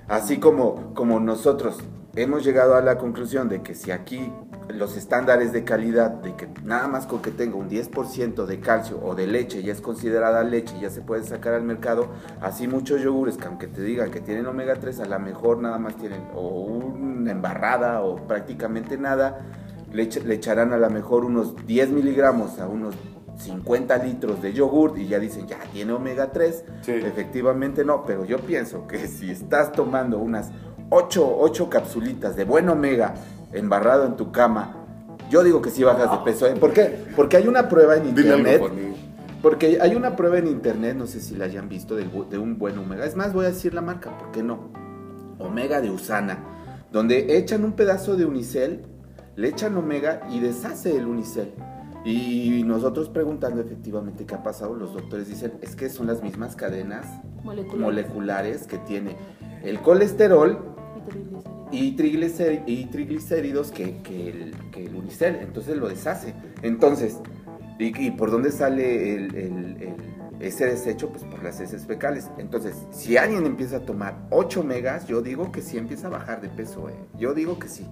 Así como, como nosotros hemos llegado a la conclusión de que si aquí los estándares de calidad, de que nada más con que tenga un 10% de calcio o de leche ya es considerada leche, ya se puede sacar al mercado, así muchos yogures que aunque te digan que tienen omega 3, a lo mejor nada más tienen o una embarrada o prácticamente nada, le, echa- le echarán a lo mejor unos 10 miligramos a unos 50 litros de yogurt y ya dicen, ya tiene omega 3. Sí. Efectivamente no, pero yo pienso que si estás tomando unas 8, 8 capsulitas de buen omega embarrado en tu cama, yo digo que sí bajas de peso. ¿eh? ¿Por qué? Porque hay una prueba en internet. Porque hay una prueba en internet, no sé si la hayan visto, de, un buen omega. Es más, voy a decir la marca, ¿por qué no? Omega de Usana, donde echan un pedazo de unicel, le echan omega y deshace el unicel. Y nosotros preguntando efectivamente qué ha pasado, los doctores dicen, es que son las mismas cadenas Molecular. moleculares que tiene el colesterol Y triglicéridos. y, que, que el, que el unicel, entonces lo deshace. Entonces, ¿y, y por dónde sale el- el- el- ese desecho? Pues por las heces fecales. Entonces, si alguien empieza a tomar 8 megas, yo digo que sí empieza a bajar de peso, ¿eh? yo digo que sí.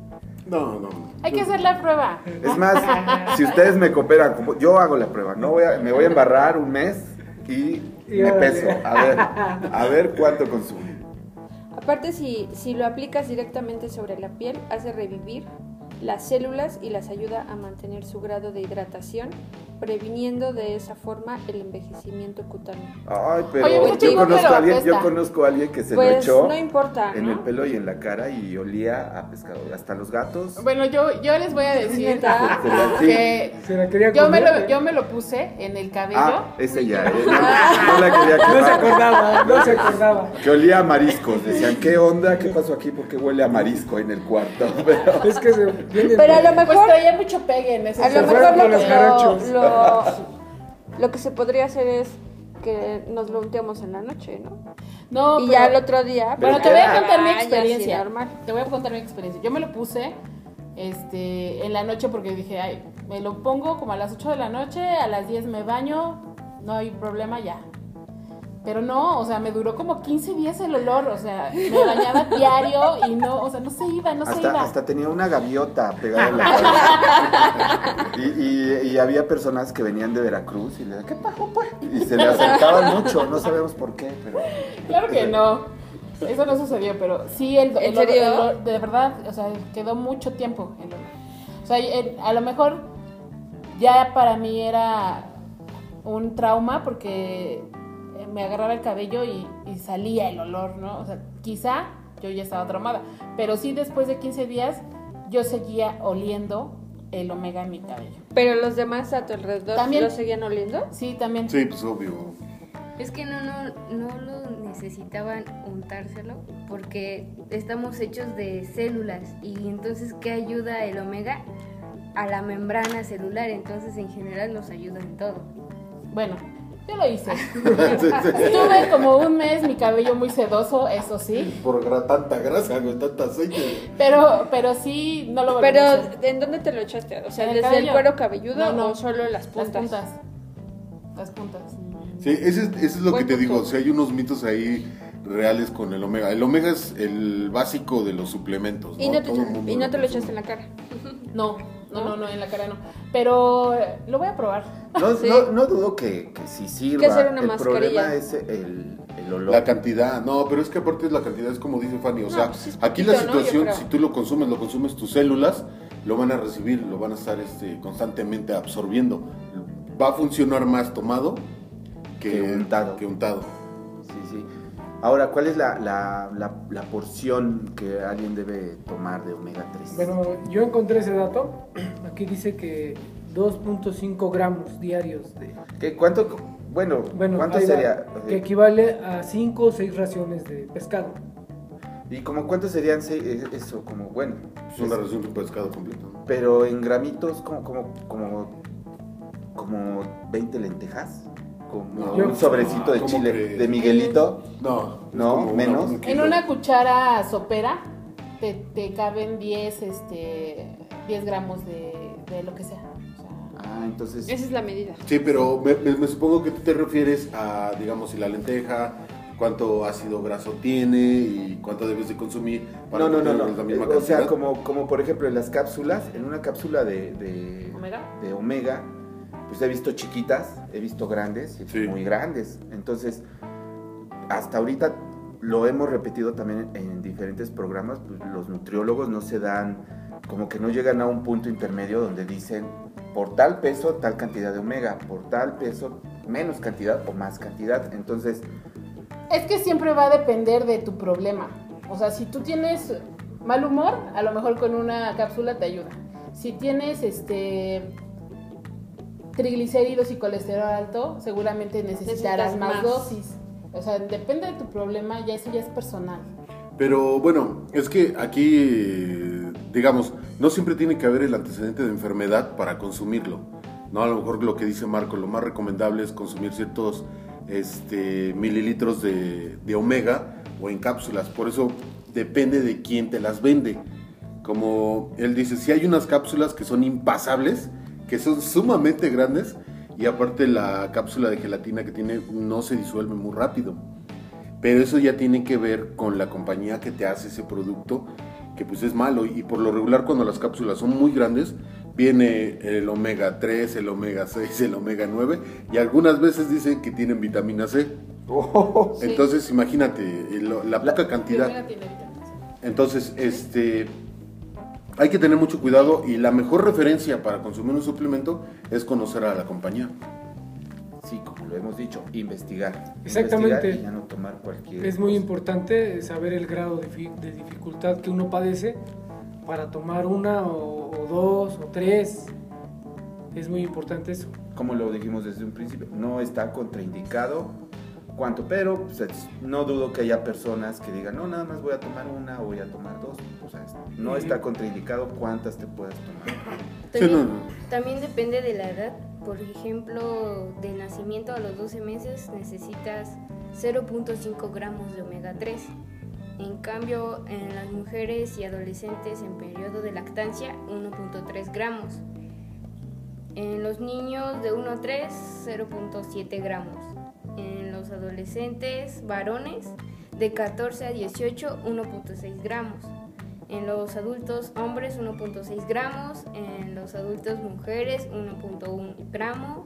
No, no. Hay que hacer la prueba. Es más, si ustedes me cooperan, como yo hago la prueba, no voy a, me voy a embarrar un mes y Y me peso. A ver, a ver cuánto consumo. Aparte, si, si lo aplicas directamente sobre la piel, hace revivir las células y las ayuda a mantener su grado de hidratación, previniendo de esa forma el envejecimiento cutáneo. Ay, pero Oye, pues, yo conozco pero a alguien, yo conozco a alguien que se lo Pues echó no importa, en el pelo y en la cara y olía a pescado. Hasta los gatos. Bueno, yo, yo les voy a decir que Se la quería yo me, lo, yo me lo puse en el cabello. Ah, ese ya. eh, No, no la quería No se acordaba, no se acordaba. Que olía a mariscos. Decían, ¿qué onda? ¿Qué pasó aquí? ¿Por qué huele a marisco en el cuarto? Pero- Es que se Pero a lo Pues mejor, traía mucho pegue en ese a lo mejor lo, que- lo, lo que se podría hacer es que nos lo unteamos en la noche, ¿no? No, y pero- ya el otro día. Bueno, pues, te voy a contar mi experiencia. normal. Te voy a contar mi experiencia. Yo me lo puse este, en la noche porque dije, ay, me lo pongo como a las 8 de la noche, a las 10 me baño, no hay problema ya. Pero no, o sea, me duró como 15 días el olor, o sea, me bañaba diario y no, o sea, no se iba, no se iba. hasta tenía una gaviota pegada en la cabeza. Y, y- y había personas que venían de Veracruz y le decían, ¿qué pasó, pues? Y se le acercaban mucho, no sabemos por qué, pero... Claro que no. Eso no sucedió, pero sí, el, ¿En el olor- serio? el olor- de verdad, o sea, quedó mucho tiempo el olor. O sea, el- a lo mejor ya para mí era un trauma porque eh, me agarraba el cabello y, y salía el olor, ¿no? O sea, quizá yo ya estaba traumada, pero sí después de 15 días yo seguía oliendo el omega en mi cabello. Pero los demás a tu alrededor También. lo seguían oliendo. Sí, también. Sí, pues obvio. Es que no, no, no lo necesitaban untárselo porque estamos hechos de células y entonces ¿qué ayuda el omega? A la membrana celular, entonces en general nos ayuda en todo. Bueno, yo lo hice. Tuve como un mes mi cabello muy sedoso, eso sí. Por gra- tanta grasa, con tanta aceite. Pero, pero sí, no lo volví a Pero, hacer. ¿en dónde te lo echaste? O sea, ¿desde el cuero cabelludo No, no. o solo las Las puntas? Las puntas. Sí, ese, es- ese es lo Buen que te digo. O sea, hay unos mitos ahí reales con el omega. El omega es el básico de los suplementos. Y no, te, Todo el echaste- mundo y no te lo echaste en la cara. No, no, no, no, en la cara no. Pero eh, lo voy a probar. No, Sí. no, no dudo que, que sí sirva. que hacer una el mascarilla. problema es el, el olor. La cantidad, no, pero es que aparte la cantidad es como dice Fanny, o No, sea, pues es aquí la situación, si tú lo consumes, lo consumes, tus células lo van a recibir, lo van a estar este, constantemente absorbiendo. Va a funcionar más tomado que, Que untado. que untado. Sí, sí. Ahora, ¿cuál es la, la, la, la porción que alguien debe tomar de omega 3? Bueno, yo encontré ese dato. Aquí dice que 2.5 gramos diarios de. ¿Qué, ¿Cuánto, bueno, Bueno, cuánto va, sería? que equivale a 5 o 6 raciones de pescado. ¿Y como cuánto serían seis- eh, eso? Como, bueno, Es una ración de pescado completo. pero en gramitos, como, como, como, como 20 lentejas, como No, un sobrecito de ¿cómo chile crees? de Miguelito. No, es No, como una- menos. un En kilo. una cuchara sopera te, te caben 10, este, 10 gramos de, de lo que sea. O sea, Ah, entonces, Esa es la medida. Sí, pero me, me- me supongo que tú te refieres a, digamos, si la lenteja, cuánto ácido graso tiene y cuánto debes de consumir para no, no, no, no. la misma Eh, O sea, cantidad. como, como por ejemplo en las cápsulas, en una cápsula de, de Omega. de omega, pues he visto chiquitas, he visto grandes y Sí. muy grandes. Entonces, hasta ahorita lo hemos repetido también en diferentes programas, pues los nutriólogos no se dan, como que no llegan a un punto intermedio donde dicen, por tal peso, tal cantidad de omega, por tal peso, menos cantidad o más cantidad. Entonces, Es que siempre va a depender de tu problema. O sea, si tú tienes mal humor, a lo mejor con una cápsula te ayuda. Si tienes este triglicéridos y colesterol alto, seguramente necesitarás más, más. dosis. O sea, depende de tu problema, ya eso ya es personal. Pero bueno, es que aquí, digamos, no siempre tiene que haber el antecedente de enfermedad para consumirlo. No, a lo mejor lo que dice Marco, lo más recomendable es consumir ciertos este, mililitros de, de omega o en cápsulas. Por eso depende de quién te las vende. Como él dice, si hay unas cápsulas que son impasables, que son sumamente grandes, y aparte la cápsula de gelatina que tiene no se disuelve muy rápido. Pero eso ya tiene que ver con la compañía que te hace ese producto que pues es malo y por lo regular cuando las cápsulas son muy grandes viene el omega 3, el omega 6, el omega 9 y algunas veces dicen que tienen vitamina C. Oh, Sí. Entonces imagínate el- la poca Sí, cantidad. Entonces, este, hay que tener mucho cuidado y la mejor referencia para consumir un suplemento es conocer a la compañía. sí, como lo hemos dicho, investigar. Exactamente. Investigar y ya no tomar cualquier. Es muy importante saber el grado de dificultad que uno padece para tomar una o, o dos o tres. Es muy importante eso. Como lo dijimos desde un principio, no está contraindicado cuánto, pero pues, es- no dudo que haya personas que digan, no, nada más voy a tomar una o voy a tomar dos. O sea, no está contraindicado cuántas te puedas tomar. También, también depende de la edad. Por ejemplo, de nacimiento a los 12 meses necesitas 0.5 gramos de omega 3. En cambio, en las mujeres y adolescentes en periodo de lactancia, 1.3 gramos. En los niños de 1 a 3, 0.7 gramos. Adolescentes varones de 14 a 18, 1.6 gramos. En los adultos hombres 1.6 gramos, en los adultos mujeres 1.1 gramo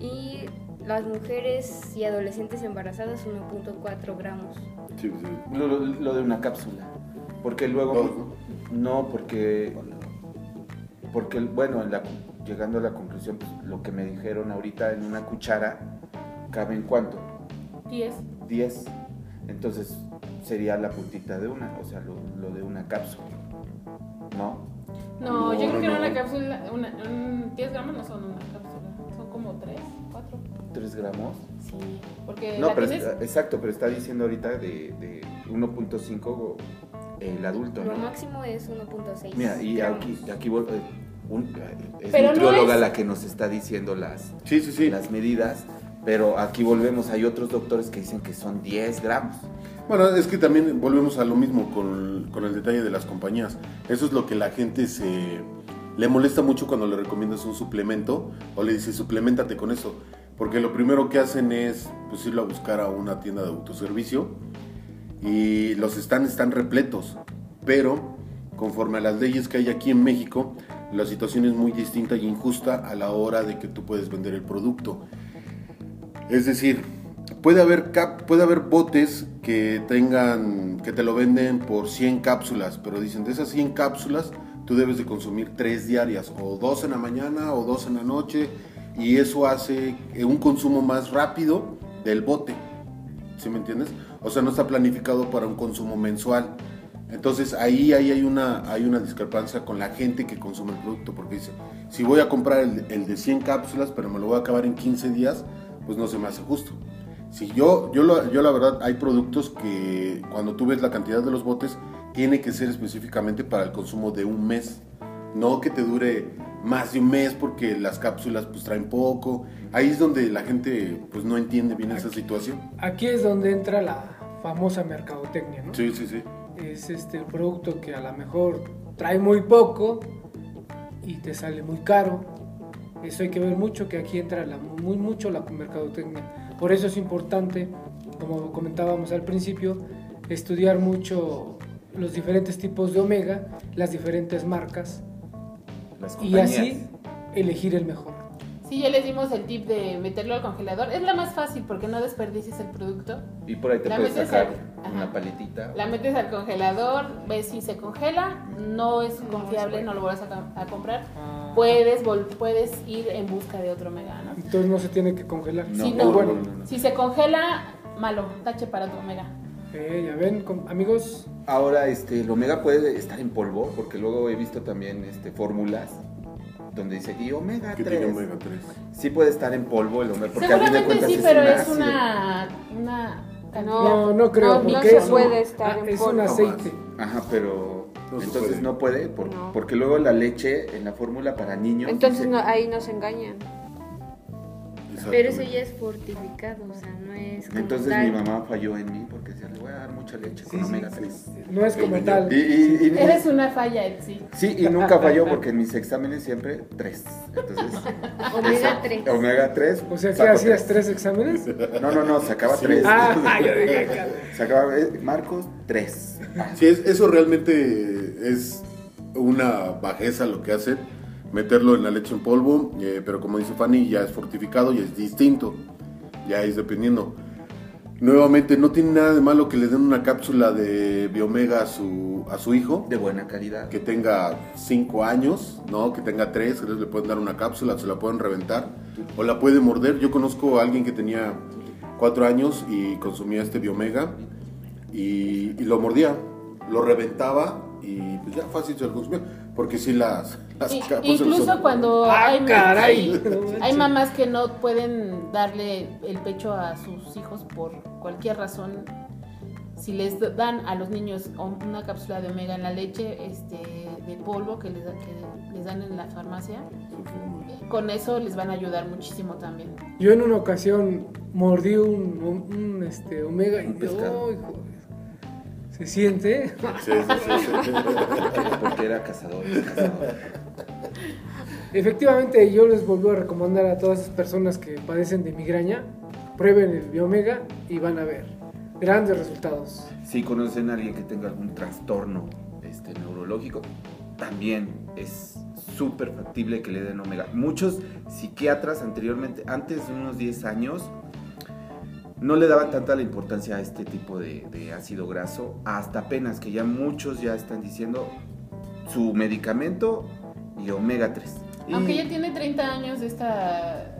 y las mujeres y adolescentes embarazadas 1.4 gramos. Sí, sí. Lo, lo- lo de una cápsula. Porque luego. Dos, No, porque. Porque, bueno, en la- llegando a la conclusión, pues, lo que me dijeron ahorita en una cuchara, ¿cabe en cuánto? 10. 10. Entonces sería la puntita de una, o sea, lo, lo de una cápsula. ¿No? No, No, yo creo que no, una no. cápsula, una, un 10 gramos no son una cápsula, son como 3, 4. 3 gramos. Sí, porque No, la pero tienes- exacto, pero está diciendo ahorita de, de 1.5 el adulto, Lo ¿no? máximo es 1.6 Mira, y gramos. aquí, aquí eh, un- es Pero no nutrióloga es- la que nos está diciendo las, Sí, sí, sí. las medidas, pero aquí volvemos, hay otros doctores que dicen que son 10 gramos. Bueno, es que también volvemos a lo mismo con, con el detalle de las compañías. Eso es lo que la gente se le molesta mucho cuando le recomiendas un suplemento o le dices suplementate con eso. Porque lo primero que hacen es pues, irlo a buscar a una tienda de autoservicio y los stands están repletos. Pero conforme a las leyes que hay aquí en México, la situación es muy distinta y injusta a la hora de que tú puedes vender el producto. Es decir, puede haber, puede haber botes que tengan, que te lo venden por 100 cápsulas, pero dicen, de esas 100 cápsulas, tú debes de consumir 3 diarias, o 2 en la mañana, o 2 en la noche, y eso hace un consumo más rápido del bote. ¿Sí me entiendes? O sea, no está planificado para un consumo mensual. Entonces ahí, ahí hay, una, hay una discrepancia con la gente que consume el producto, porque dice, si voy a comprar el, el de 100 cápsulas, pero me lo voy a acabar en 15 días, pues no se me hace justo. Si yo, yo, lo- yo la verdad, hay productos que cuando tú ves la cantidad de los botes, tiene que ser específicamente para el consumo de un mes. No que te dure más de un mes porque las cápsulas pues traen poco. Ahí es donde la gente pues no entiende bien esa situación. Aquí es donde entra la famosa mercadotecnia, ¿no? Sí, sí, sí. Es este el producto que a lo mejor trae muy poco y te sale muy caro. Eso hay que ver mucho, que aquí entra la- muy mucho la mercadotecnia. Por eso es importante, como comentábamos al principio, estudiar mucho los diferentes tipos de omega, las diferentes marcas Las y así elegir el mejor. Sí, ya les dimos el tip de meterlo al congelador. Es la más fácil porque no desperdicies el producto. Y por ahí te La puedes sacar al- ajá. una paletita. La metes al congelador, ves si se congela, no es No, confiable, no lo vuelvas a, a comprar. Puedes, vol- puedes ir en busca de otro omega, ¿no? Entonces no se tiene que congelar. No, Sí, Muy no. bueno. no, no, no. Si se congela, malo, tache para tu omega. Eh, ya ven, amigos, Ahora, este, el omega puede estar en polvo, porque luego he visto también este, fórmulas donde dice y omega Que 3. tiene omega 3. Sí puede estar en polvo el omega, porque fin de Seguramente cuentas sí, es pero un es una, una no, no creo, No, no porque se es, un- puede estar ah, en es un polvo. aceite. Ajá, pero No entonces puede. no puede, por- No. porque luego la leche en la fórmula para niños. Entonces dice- no, ahí nos engañan. Pero eso ya es fortificado, o sea, no es como Entonces tal. mi mamá falló en mí porque decía, le voy a dar mucha leche Sí, con sí, omega sí. 3. No es como Sí, tal. Y, y- y- Eres una falla, Etsy. sí, y nunca falló porque en mis exámenes siempre 3. Entonces, Omega 3. omega 3. O sea, ¿qué hacías? ¿Tres exámenes? No, no, no, sacaba Sí. 3. Ah, yo dije, Sacaba, eh, Marcos, 3. Sí, es- eso realmente es una bajeza lo que hacen, meterlo en la leche en polvo, eh, pero como dice Fanny, ya es fortificado y es distinto, ya es dependiendo. Nuevamente, no tiene nada de malo que le den una cápsula de Biomega a su, a su hijo, De buena calidad. que tenga 5 años, ¿no? Que tenga 3, le pueden dar una cápsula, se la pueden reventar, o la puede morder. Yo conozco a alguien que tenía 4 años y consumía este Biomega y, y lo mordía, lo reventaba y pues ya fácil se lo porque si las, las cápsulas incluso son- cuando Ah, hay, caray. hay- mamás que no pueden darle el pecho a sus hijos por cualquier razón. Si les dan a los niños una cápsula de omega en la leche este, de polvo que les, da- que les dan en la farmacia, con eso les van a ayudar muchísimo también. Yo en una ocasión mordí un, un- un, este, omega y Un pescado. ¡ay, joder! Se siente. Sí, sí, sí, sí. Porque era cazador. cazador. Efectivamente, yo les vuelvo a recomendar a todas esas personas que padecen de migraña, prueben el Biomega y van a ver grandes resultados. Si conocen a alguien que tenga algún trastorno este, neurológico, también es súper factible que le den omega. Muchos psiquiatras anteriormente, antes de unos 10 años, no le daban tanta la importancia a este tipo de, de ácido graso, hasta apenas que ya muchos ya están diciendo su medicamento y omega 3. Y- Aunque ya tiene 30 años esta,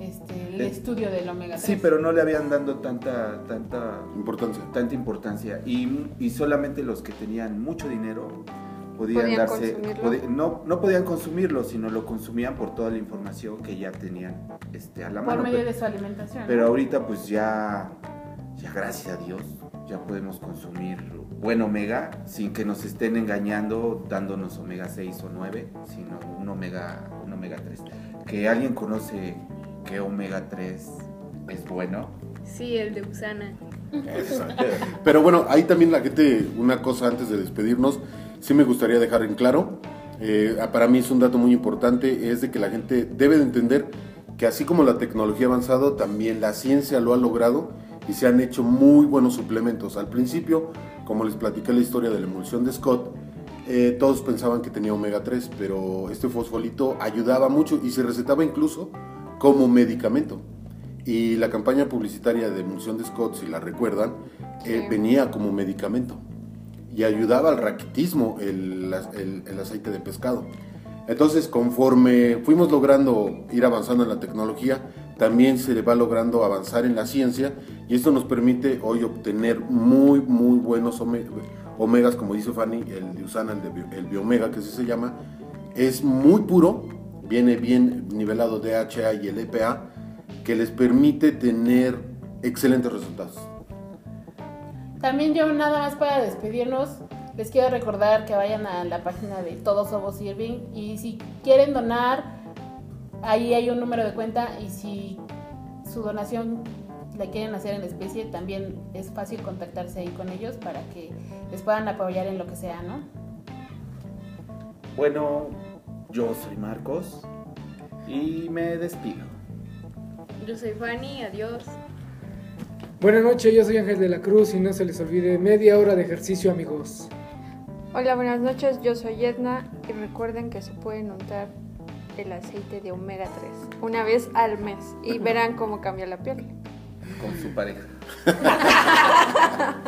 este, el Eh, estudio del omega 3. Sí, pero no le habían dado tanta, tanta Importancia. tanta importancia y, y solamente los que tenían mucho dinero podían, Podían darse no, no podían consumirlo sino lo consumían por toda la información que ya tenían este, a la Por mano medio pero, de su alimentación. pero ahorita pues ya ya gracias a Dios ya podemos consumir buen omega sin que nos estén engañando dándonos omega 6 o 9 sino un omega un omega 3 que alguien conoce que omega 3 es bueno Sí, el de Usana. Pero bueno, ahí también la gente, una cosa antes de despedirnos, sí me gustaría dejar en claro, eh, para mí es un dato muy importante, es de que la gente debe de entender que así como la tecnología ha avanzado, también la ciencia lo ha logrado y se han hecho muy buenos suplementos. Al principio, como les platiqué la historia de la emulsión de Scott, eh, todos pensaban que tenía omega 3, pero este fosfolito ayudaba mucho y se recetaba incluso como medicamento. Y la campaña publicitaria de emulsión de Scott, si la recuerdan, eh, venía como medicamento y ayudaba al raquitismo el, el- aceite de pescado. Entonces, conforme fuimos logrando ir avanzando en la tecnología, también se le va logrando avanzar en la ciencia y esto nos permite hoy obtener muy, muy buenos ome- omegas, como dice Fanny, el de Usana, el, de el biomega, que así se llama, es muy puro, viene bien nivelado DHA y el EPA, que les permite tener excelentes resultados. También yo nada más para despedirnos, les quiero recordar que vayan a la página de Todos Somos Irving y si quieren donar, ahí hay un número de cuenta y si su donación la quieren hacer en especie, también es fácil contactarse ahí con ellos para que les puedan apoyar en lo que sea, ¿no? Bueno, yo soy Marcos y me despido. Yo soy Fanny, adiós. Buenas noches, yo soy Ángel de la Cruz y no se les olvide media hora de ejercicio, amigos. Hola, buenas noches, yo soy Edna y recuerden que se pueden untar el aceite de omega 3 una vez al mes y verán cómo cambia la piel. Con su pareja.